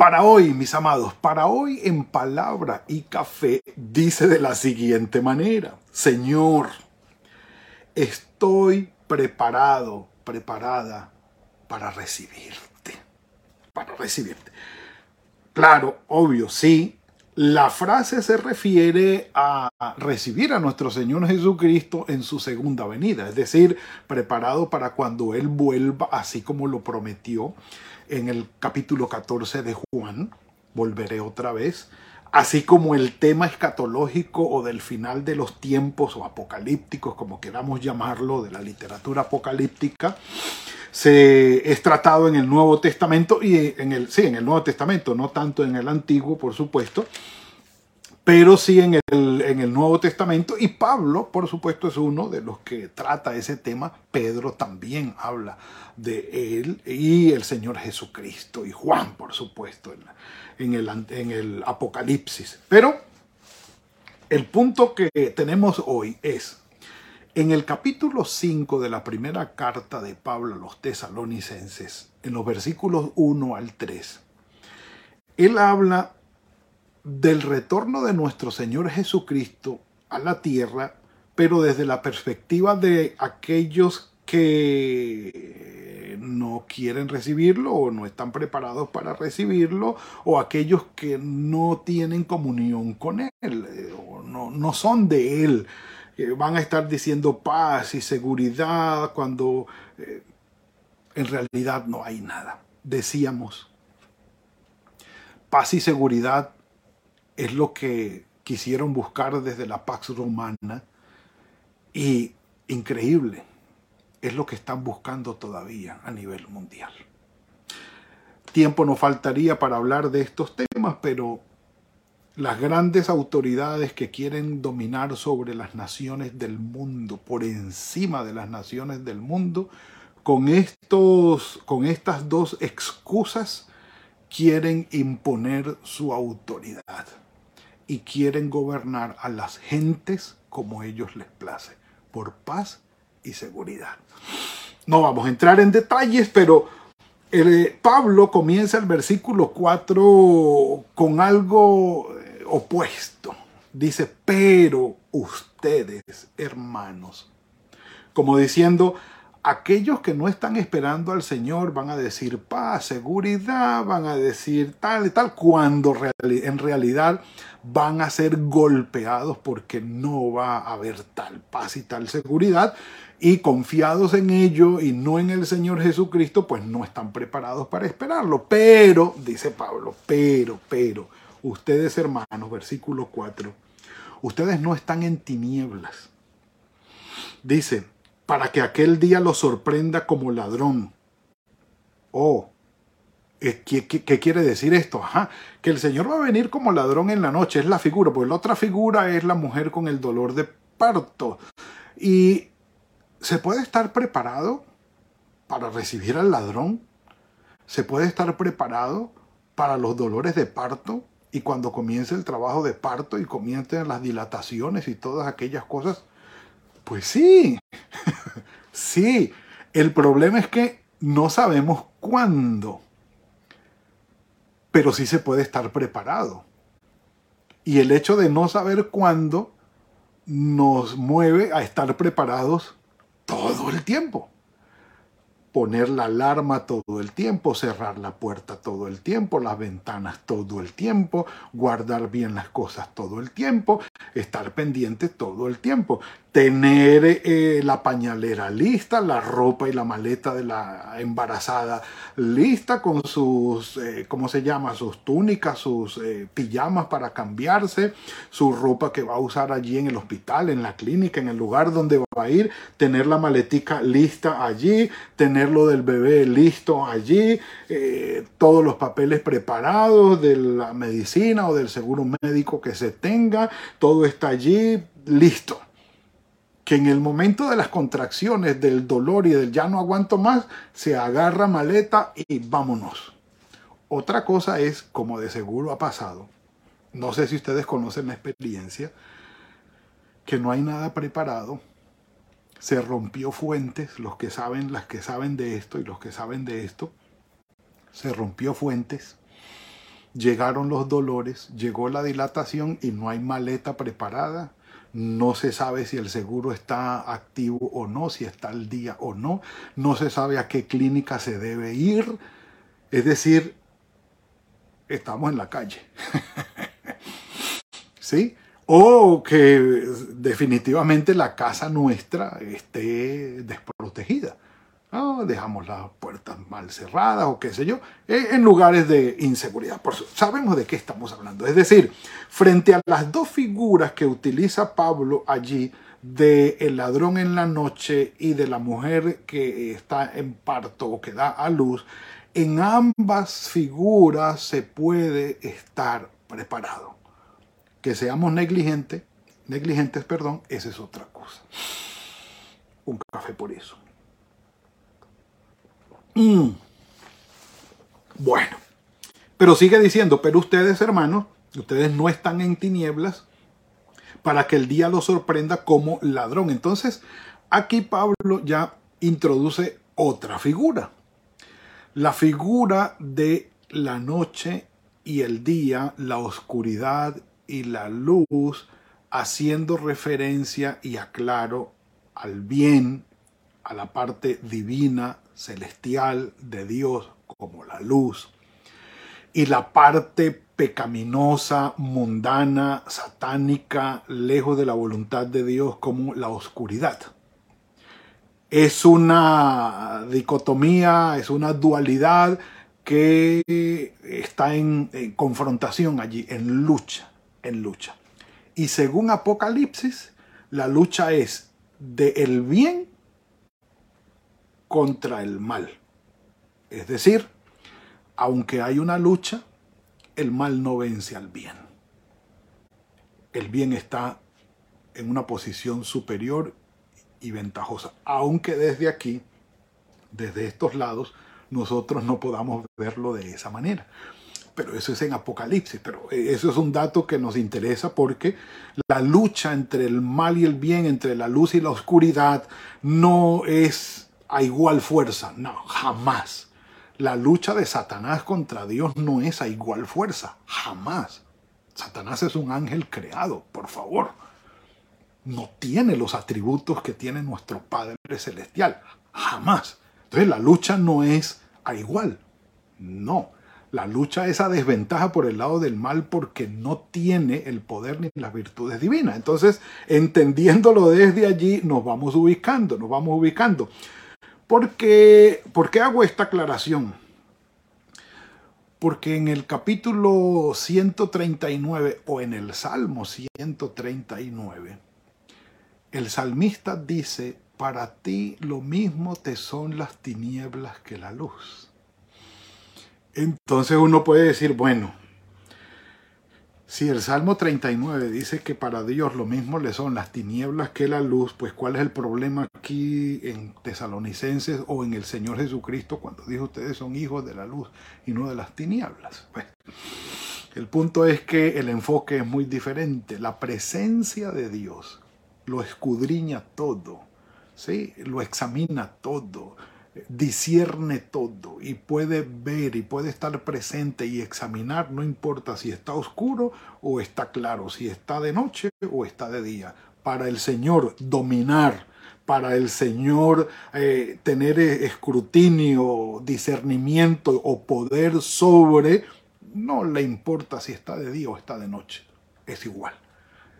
Para hoy, mis amados, para hoy en palabra y café dice de la siguiente manera, Señor, estoy preparado, preparada para recibirte, para recibirte. Claro, obvio, sí, la frase se refiere a recibir a nuestro Señor Jesucristo en su segunda venida, es decir, preparado para cuando Él vuelva, así como lo prometió en el capítulo 14 de Juan, volveré otra vez, así como el tema escatológico o del final de los tiempos o apocalípticos, como queramos llamarlo, de la literatura apocalíptica, se es tratado en el Nuevo Testamento y en el sí, en el Nuevo Testamento, no tanto en el Antiguo, por supuesto, pero sí en el, en el Nuevo Testamento. Y Pablo, por supuesto, es uno de los que trata ese tema. Pedro también habla de él y el Señor Jesucristo y Juan, por supuesto, en, el, en el Apocalipsis. Pero el punto que tenemos hoy es, en el capítulo 5 de la primera carta de Pablo a los tesalonicenses, en los versículos 1 al 3, él habla del retorno de nuestro Señor Jesucristo a la tierra, pero desde la perspectiva de aquellos que no quieren recibirlo o no están preparados para recibirlo, o aquellos que no tienen comunión con Él, eh, o no, no son de Él, van a estar diciendo paz y seguridad cuando eh, en realidad no hay nada. Decíamos, paz y seguridad es lo que quisieron buscar desde la Pax Romana y increíble, es lo que están buscando todavía a nivel mundial. Tiempo no faltaría para hablar de estos temas, pero las grandes autoridades que quieren dominar sobre las naciones del mundo, por encima de las naciones del mundo, con, estos, con estas dos excusas quieren imponer su autoridad y quieren gobernar a las gentes como ellos les place, por paz y seguridad. No vamos a entrar en detalles, pero eh, Pablo comienza el versículo 4 con algo eh, opuesto. Dice, pero ustedes, hermanos, como diciendo, aquellos que no están esperando al Señor van a decir paz, seguridad, van a decir tal y tal, cuando en realidad van a ser golpeados porque no va a haber tal paz y tal seguridad y confiados en ello y no en el Señor Jesucristo, pues no están preparados para esperarlo. Pero, dice Pablo, pero, pero, ustedes hermanos, versículo 4, ustedes no están en tinieblas. Dice, para que aquel día lo sorprenda como ladrón. Oh, ¿qué, qué, quiere decir esto? Ajá, que el Señor va a venir como ladrón en la noche, es la figura, porque la otra figura es la mujer con el dolor de parto. Y se puede estar preparado para recibir al ladrón, se puede estar preparado para los dolores de parto y cuando comience el trabajo de parto y comiencen las dilataciones y todas aquellas cosas, pues sí, sí. El problema es que no sabemos cuándo, pero sí se puede estar preparado. Y el hecho de no saber cuándo nos mueve a estar preparados todo el tiempo poner la alarma todo el tiempo, cerrar la puerta todo el tiempo, las ventanas todo el tiempo, guardar bien las cosas todo el tiempo estar pendiente todo el tiempo tener eh, la pañalera lista, la ropa y la maleta de la embarazada lista con sus, eh, ¿cómo se llama? Sus túnicas, sus eh, pijamas para cambiarse, su ropa que va a usar allí en el hospital, en la clínica, en el lugar donde va a ir, tener la maletica lista allí, tener lo del bebé listo allí, todos los papeles preparados de la medicina o del seguro médico que se tenga, todo está allí listo que en el momento de las contracciones, del dolor y del ya no aguanto más, se agarra maleta y vámonos. Otra cosa es, como de seguro ha pasado, no sé si ustedes conocen la experiencia, que no hay nada preparado, se rompió fuentes, los que saben, las que saben de esto y los que saben de esto, se rompió fuentes, llegaron los dolores, llegó la dilatación y no hay maleta preparada, no se sabe si el seguro está activo o no, si está al día o no, no se sabe a qué clínica se debe ir, es decir, estamos en la calle. ¿Sí? O que definitivamente la casa nuestra esté desprotegida. Ah, dejamos las puertas mal cerradas o qué sé yo, eh, en lugares de inseguridad. Por sabemos de qué estamos hablando. Es decir, frente a las dos figuras que utiliza Pablo allí, de el ladrón en la noche y de la mujer que está en parto o que da a luz, en ambas figuras se puede estar preparado. Que seamos negligentes, negligentes, perdón, esa es otra cosa. Un café por eso. Mm. Bueno, pero sigue diciendo, pero ustedes hermanos, ustedes no están en tinieblas para que el día los sorprenda como ladrón. Entonces, aquí Pablo ya introduce otra figura. La figura de la noche y el día, la oscuridad y la luz, haciendo referencia y aclaro al bien, a la parte divina celestial de Dios como la luz y la parte pecaminosa, mundana, satánica, lejos de la voluntad de Dios como la oscuridad. Es una dicotomía, es una dualidad que está en, confrontación allí, en lucha, en lucha. Y según Apocalipsis, la lucha es de el bien contra el mal. Es decir, aunque hay una lucha, el mal no vence al bien. El bien está en una posición superior y ventajosa, aunque desde aquí, desde estos lados, nosotros no podamos verlo de esa manera. Pero eso es en Apocalipsis, pero eso es un dato que nos interesa porque la lucha entre el mal y el bien, entre la luz y la oscuridad, no es a igual fuerza. No, jamás. La lucha de Satanás contra Dios no es a igual fuerza. Jamás. Satanás es un ángel creado, por favor. No tiene los atributos que tiene nuestro Padre Celestial. Jamás. Entonces la lucha no es a igual. No. La lucha es a desventaja por el lado del mal porque no tiene el poder ni las virtudes divinas. Entonces, entendiéndolo desde allí, nos vamos ubicando, nos vamos ubicando. ¿Por qué, hago esta aclaración? Porque en el capítulo 139 o en el Salmo 139, el salmista dice, para ti lo mismo te son las tinieblas que la luz. Entonces uno puede decir, bueno, si el Salmo 39 dice que para Dios lo mismo le son las tinieblas que la luz, pues ¿cuál es el problema aquí en Tesalonicenses o en el Señor Jesucristo cuando dijo ustedes son hijos de la luz y no de las tinieblas? el punto es que el enfoque es muy diferente. La presencia de Dios lo escudriña todo, ¿sí? lo examina todo, discierne todo y puede ver y puede estar presente y examinar, no importa si está oscuro o está claro, si está de noche o está de día. Para el Señor dominar, para el Señor eh, tener escrutinio, discernimiento o poder sobre, no le importa si está de día o está de noche, es igual.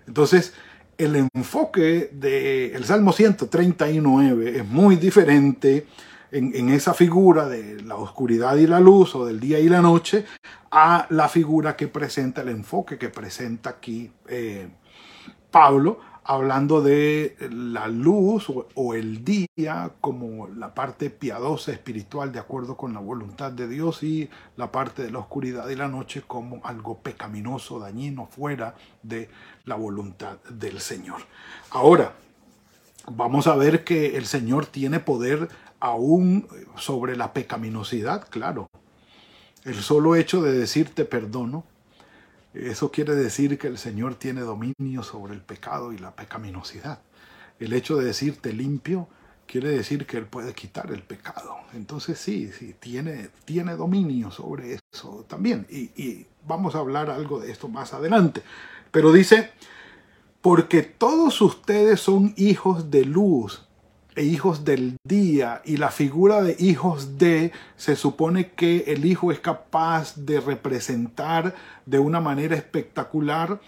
Entonces, el enfoque del Salmo 139 es muy diferente en, esa figura de la oscuridad y la luz o del día y la noche a la figura que presenta el enfoque que presenta aquí eh, Pablo hablando de la luz o, el día como la parte piadosa espiritual de acuerdo con la voluntad de Dios y la parte de la oscuridad y la noche como algo pecaminoso, dañino, fuera de la voluntad del Señor. Ahora, vamos a ver que el Señor tiene poder aún sobre la pecaminosidad, claro. El solo hecho de decirte perdono, eso quiere decir que el Señor tiene dominio sobre el pecado y la pecaminosidad. El hecho de decirte limpio quiere decir que Él puede quitar el pecado. Entonces sí, sí, tiene, tiene dominio sobre eso también. Y, y vamos a hablar algo de esto más adelante. Pero dice, porque todos ustedes son hijos de luz e hijos del día y la figura de hijos de se supone que el hijo es capaz de representar de una manera espectacular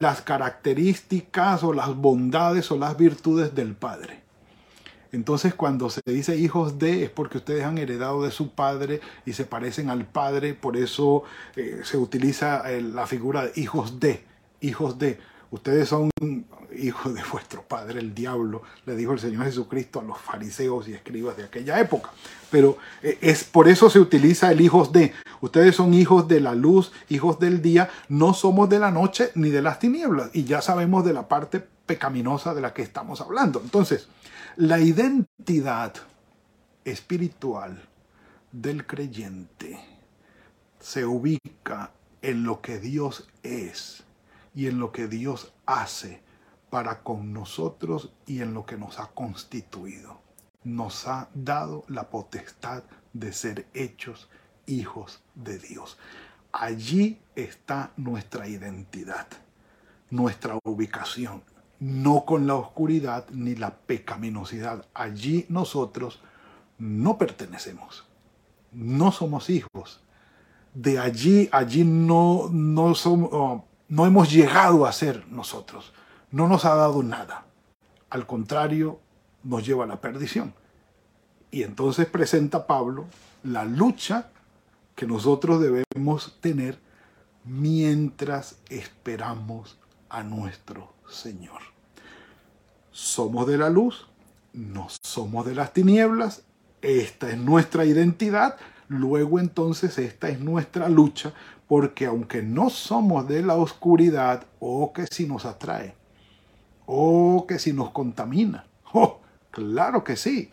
las características o las bondades o las virtudes del padre. Entonces cuando se dice hijos de es porque ustedes han heredado de su padre y se parecen al padre, por eso eh, se utiliza eh, la figura de hijos de, hijos de. Ustedes son hijos de vuestro padre el diablo, le dijo el Señor Jesucristo a los fariseos y escribas de aquella época. Pero eh, es por eso se utiliza el hijos de. Ustedes son hijos de la luz, hijos del día, no somos de la noche ni de las tinieblas. Y ya sabemos de la parte pecaminosa de la que estamos hablando. Entonces, la identidad espiritual del creyente se ubica en lo que Dios es y en lo que Dios hace para con nosotros y en lo que nos ha constituido. Nos ha dado la potestad de ser hechos hijos de Dios. Allí está nuestra identidad, nuestra ubicación, no con la oscuridad ni la pecaminosidad. Allí nosotros no pertenecemos, no somos hijos. De allí, allí no, no no hemos llegado a ser nosotros. No nos ha dado nada. Al contrario, nos lleva a la perdición. Y entonces presenta Pablo la lucha que nosotros debemos tener mientras esperamos a nuestro Señor. Somos de la luz, no somos de las tinieblas, esta es nuestra identidad, luego entonces esta es nuestra lucha porque aunque no somos de la oscuridad, oh que si nos atrae, oh que si nos contamina, oh, claro que sí.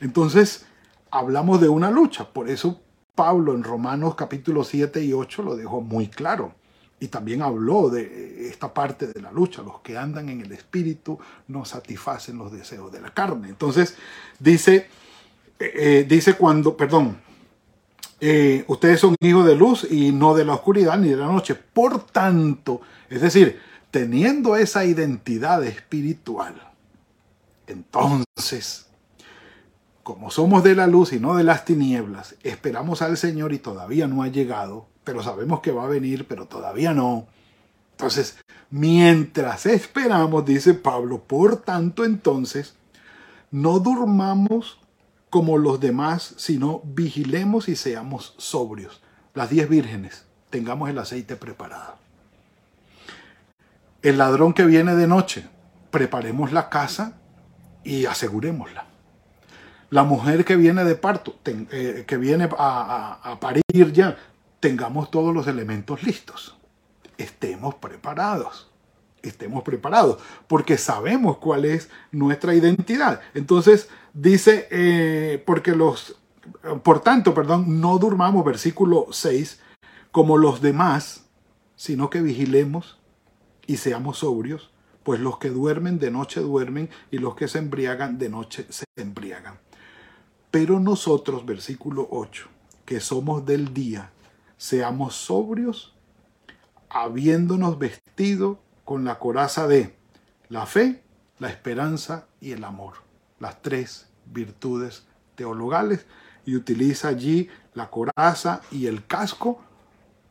Entonces, hablamos de una lucha, por eso Pablo en Romanos capítulo 7 y 8 lo dejó muy claro. Y también habló de esta parte de la lucha. Los que andan en el espíritu no satisfacen los deseos de la carne. Entonces, dice, eh, eh, dice cuando, perdón, eh, ustedes son hijos de luz y no de la oscuridad ni de la noche. Por tanto, es decir, teniendo esa identidad espiritual, entonces, como somos de la luz y no de las tinieblas, esperamos al Señor y todavía no ha llegado, pero sabemos que va a venir, pero todavía no. Entonces, mientras esperamos, dice Pablo, por tanto entonces, no durmamos como los demás, sino vigilemos y seamos sobrios. Las diez vírgenes, tengamos el aceite preparado. El ladrón que viene de noche, preparemos la casa y asegurémosla. La mujer que viene de parto, eh, que viene a, a parir ya, tengamos todos los elementos listos. Estemos preparados estemos preparados, porque sabemos cuál es nuestra identidad. Entonces, dice, eh, porque los, por tanto, perdón, no durmamos, versículo 6, como los demás, sino que vigilemos y seamos sobrios, pues los que duermen de noche duermen y los que se embriagan de noche se embriagan. Pero nosotros, versículo 8, que somos del día, seamos sobrios, habiéndonos vestido con la coraza de la fe, la esperanza y el amor las tres virtudes teologales y utiliza allí la coraza y el casco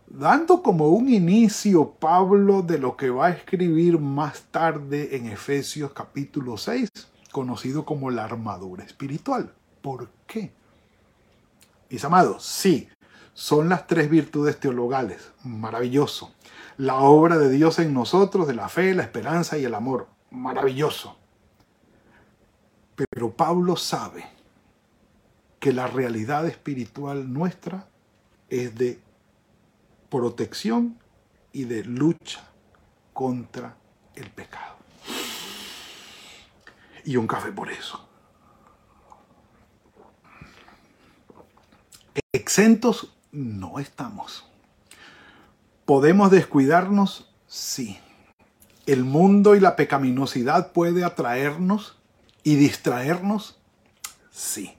dando como un inicio Pablo de lo que va a escribir más tarde en Efesios capítulo 6, conocido como la armadura espiritual. ¿Por qué? Mis amados, sí, son las tres virtudes teologales. Maravilloso. La obra de Dios en nosotros, de la fe, la esperanza y el amor. Maravilloso. Pero Pablo sabe que la realidad espiritual nuestra es de protección y de lucha contra el pecado. Y un café por eso. Exentos no estamos. ¿Podemos descuidarnos? Sí. El mundo y la pecaminosidad puede atraernos y distraernos? Sí.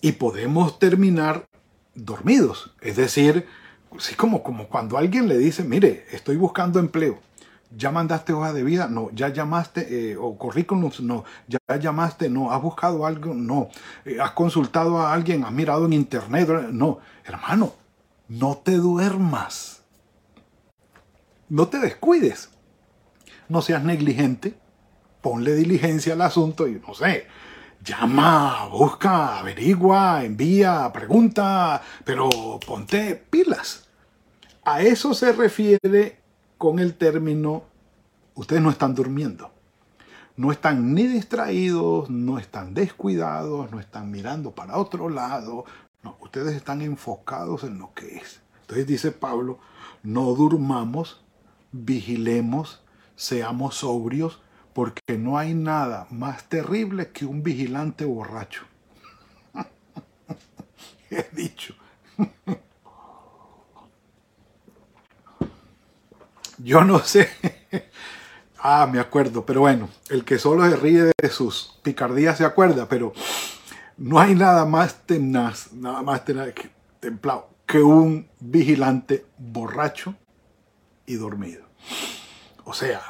Y podemos terminar dormidos. Es decir, así como, como cuando alguien le dice, mire, estoy buscando empleo. ¿Ya mandaste hoja de vida? No. ¿Ya llamaste eh, o currículums? No. ¿Ya llamaste? No. ¿Has buscado algo? No. Eh, ¿Has consultado a alguien? ¿Has mirado en internet? No. Hermano, no te duermas. No te descuides. No seas negligente. Ponle diligencia al asunto y no sé. Llama, busca, averigua, envía, pregunta, pero ponte pilas. A eso se refiere con el término, ustedes no están durmiendo. No están ni distraídos, no están descuidados, no están mirando para otro lado. Ustedes están enfocados en lo que es. Entonces dice Pablo, no durmamos, vigilemos, seamos sobrios, porque no hay nada más terrible que un vigilante borracho. He dicho. Yo no sé. Ah, me acuerdo, pero bueno, el que solo se ríe de sus picardías se acuerda, pero no hay nada más tenaz, nada más tenaz, templado que un vigilante borracho y dormido. O sea,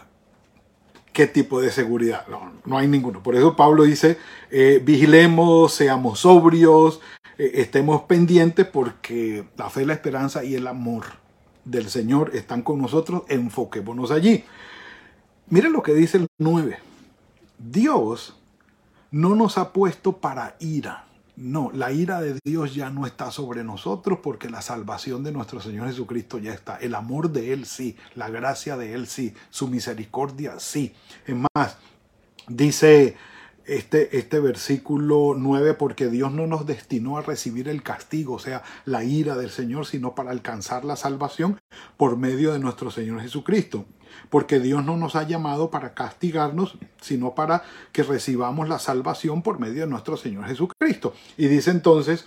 ¿qué tipo de seguridad? No, no hay ninguno. Por eso Pablo dice, eh, vigilemos, seamos sobrios, eh, estemos pendientes porque la fe, la esperanza y el amor del Señor están con nosotros, enfoquémonos allí. Miren lo que dice el 9. Dios no nos ha puesto para ira. No, la ira de Dios ya no está sobre nosotros porque la salvación de nuestro Señor Jesucristo ya está. El amor de Él sí, la gracia de Él sí, su misericordia sí. Es más, dice este, este versículo 9, porque Dios no nos destinó a recibir el castigo, o sea, la ira del Señor, sino para alcanzar la salvación por medio de nuestro Señor Jesucristo. Porque Dios no nos ha llamado para castigarnos, sino para que recibamos la salvación por medio de nuestro Señor Jesucristo. Y dice entonces,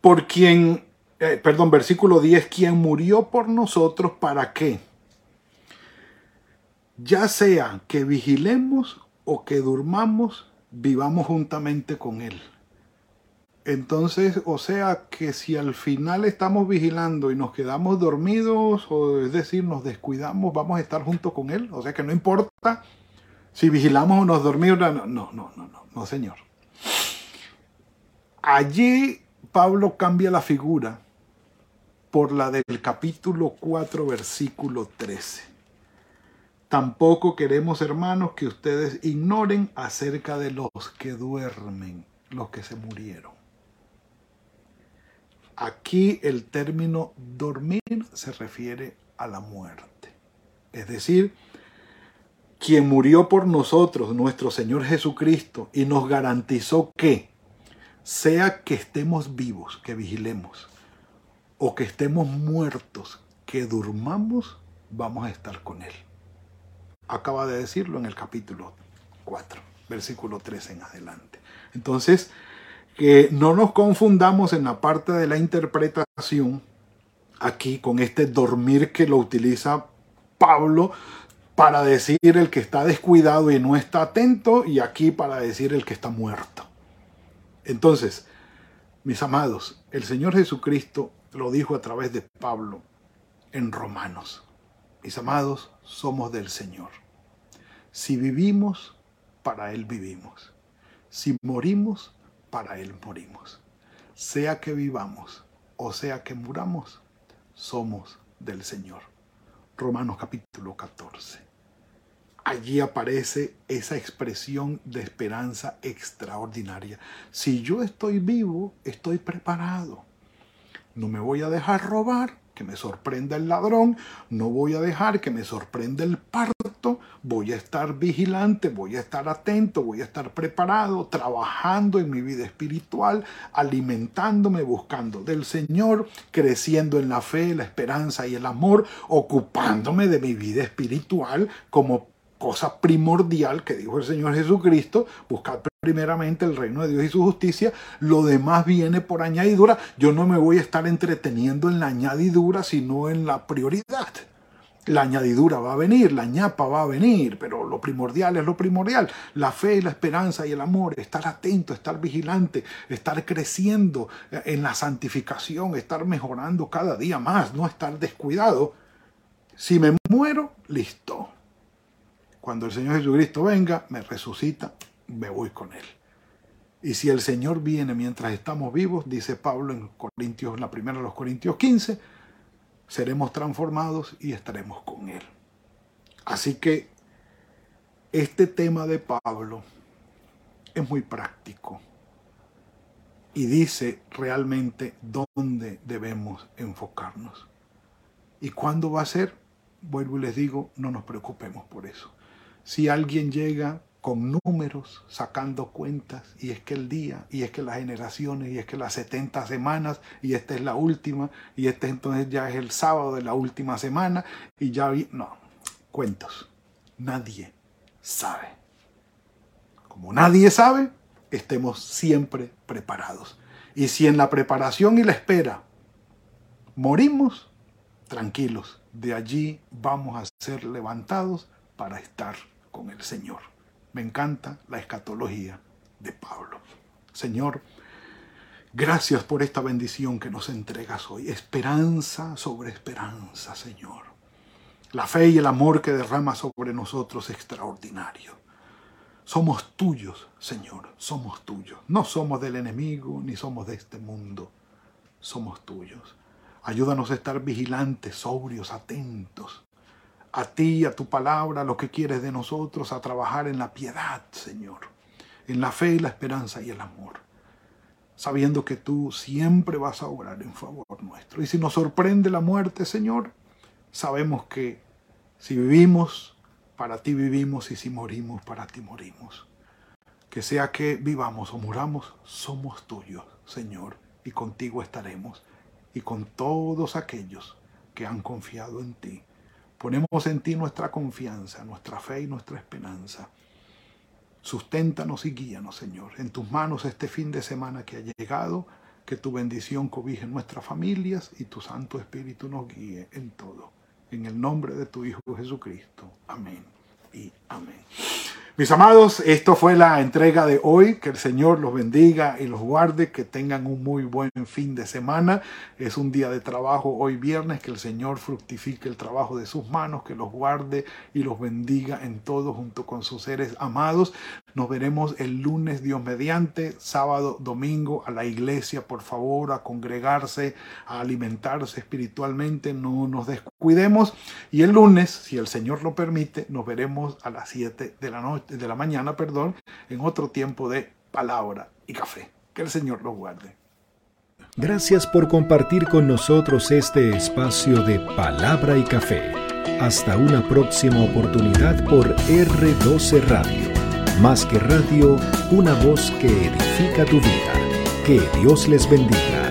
por quien, eh, perdón, versículo 10, quien murió por nosotros, ¿para qué? Ya sea que vigilemos o que durmamos, vivamos juntamente con Él. Entonces, o sea que si al final estamos vigilando y nos quedamos dormidos, o es decir, nos descuidamos, vamos a estar junto con Él. O sea que no importa si vigilamos o nos dormimos. No, no, no, no, no, Señor. Allí Pablo cambia la figura por la del capítulo 4, versículo 13. Tampoco queremos, hermanos, que ustedes ignoren acerca de los que duermen, los que se murieron. Aquí el término dormir se refiere a la muerte. Es decir, quien murió por nosotros, nuestro Señor Jesucristo, y nos garantizó que, sea que estemos vivos, que vigilemos, o que estemos muertos, que durmamos, vamos a estar con Él acaba de decirlo en el capítulo 4, versículo 3 en adelante. Entonces, que no nos confundamos en la parte de la interpretación aquí con este dormir que lo utiliza Pablo para decir el que está descuidado y no está atento y aquí para decir el que está muerto. Entonces, mis amados, el Señor Jesucristo lo dijo a través de Pablo en Romanos. Mis amados, somos del Señor. Si vivimos, para Él vivimos. Si morimos, para Él morimos. Sea que vivamos o sea que muramos, somos del Señor. Romanos capítulo 14. Allí aparece esa expresión de esperanza extraordinaria. Si yo estoy vivo, estoy preparado. No me voy a dejar robar, que me sorprenda el ladrón, no voy a dejar que me sorprenda el parto, voy a estar vigilante, voy a estar atento, voy a estar preparado, trabajando en mi vida espiritual, alimentándome, buscando del Señor, creciendo en la fe, la esperanza y el amor, ocupándome de mi vida espiritual como cosa primordial que dijo el Señor Jesucristo, buscar primeramente el reino de Dios y su justicia, lo demás viene por añadidura. Yo no me voy a estar entreteniendo en la añadidura, sino en la prioridad. La añadidura va a venir, la ñapa va a venir, pero lo primordial es lo primordial. La fe, la esperanza y el amor, estar atento, estar vigilante, estar creciendo en la santificación, estar mejorando cada día más, no estar descuidado. Si me muero, listo cuando el Señor Jesucristo venga, me resucita, me voy con Él. Y si el Señor viene mientras estamos vivos, dice Pablo en Corintios, en la primera de los Corintios 15, seremos transformados y estaremos con Él. Así que este tema de Pablo es muy práctico y dice realmente dónde debemos enfocarnos. ¿Y cuándo va a ser? Vuelvo y les digo, no nos preocupemos por eso si alguien llega con números, sacando cuentas, y es que el día, y es que las generaciones, y es que las 70 semanas, y esta es la última, y este entonces ya es el sábado de la última semana, y ya vi, no, cuentos. Nadie sabe. Como nadie sabe, estemos siempre preparados. Y si en la preparación y la espera morimos, tranquilos, de allí vamos a ser levantados para estar con el Señor. Me encanta la escatología de Pablo. Señor, gracias por esta bendición que nos entregas hoy. Esperanza sobre esperanza, Señor. La fe y el amor que derrama sobre nosotros es extraordinario. Somos tuyos, Señor, somos tuyos. No somos del enemigo ni somos de este mundo. Somos tuyos. Ayúdanos a estar vigilantes, sobrios, atentos, a ti, a tu palabra, lo que quieres de nosotros, a trabajar en la piedad, Señor, en la fe, la esperanza y el amor, sabiendo que tú siempre vas a obrar en favor nuestro. Y si nos sorprende la muerte, Señor, sabemos que si vivimos, para ti vivimos y si morimos, para ti morimos. Que sea que vivamos o muramos, somos tuyos, Señor, y contigo estaremos, y con todos aquellos que han confiado en ti Ponemos en ti nuestra confianza, nuestra fe y nuestra esperanza. Susténtanos y guíanos, Señor. En tus manos este fin de semana que ha llegado, que tu bendición cobije nuestras familias y tu Santo Espíritu nos guíe en todo. En el nombre de tu Hijo Jesucristo. Amén y amén. Mis amados, esto fue la entrega de hoy. Que el Señor los bendiga y los guarde. Que tengan un muy buen fin de semana. Es un día de trabajo hoy viernes. Que el Señor fructifique el trabajo de sus manos. Que los guarde y los bendiga en todo junto con sus seres amados. Nos veremos el lunes, Dios mediante, sábado, domingo a la iglesia, por favor, a congregarse, a alimentarse espiritualmente. No nos descuidemos. Y el lunes, si el Señor lo permite, nos veremos a las 7 de la noche de la mañana, perdón, en otro tiempo de palabra y café. Que el Señor los guarde. Gracias por compartir con nosotros este espacio de palabra y café. Hasta una próxima oportunidad por R12 Radio. Más que radio, una voz que edifica tu vida. Que Dios les bendiga.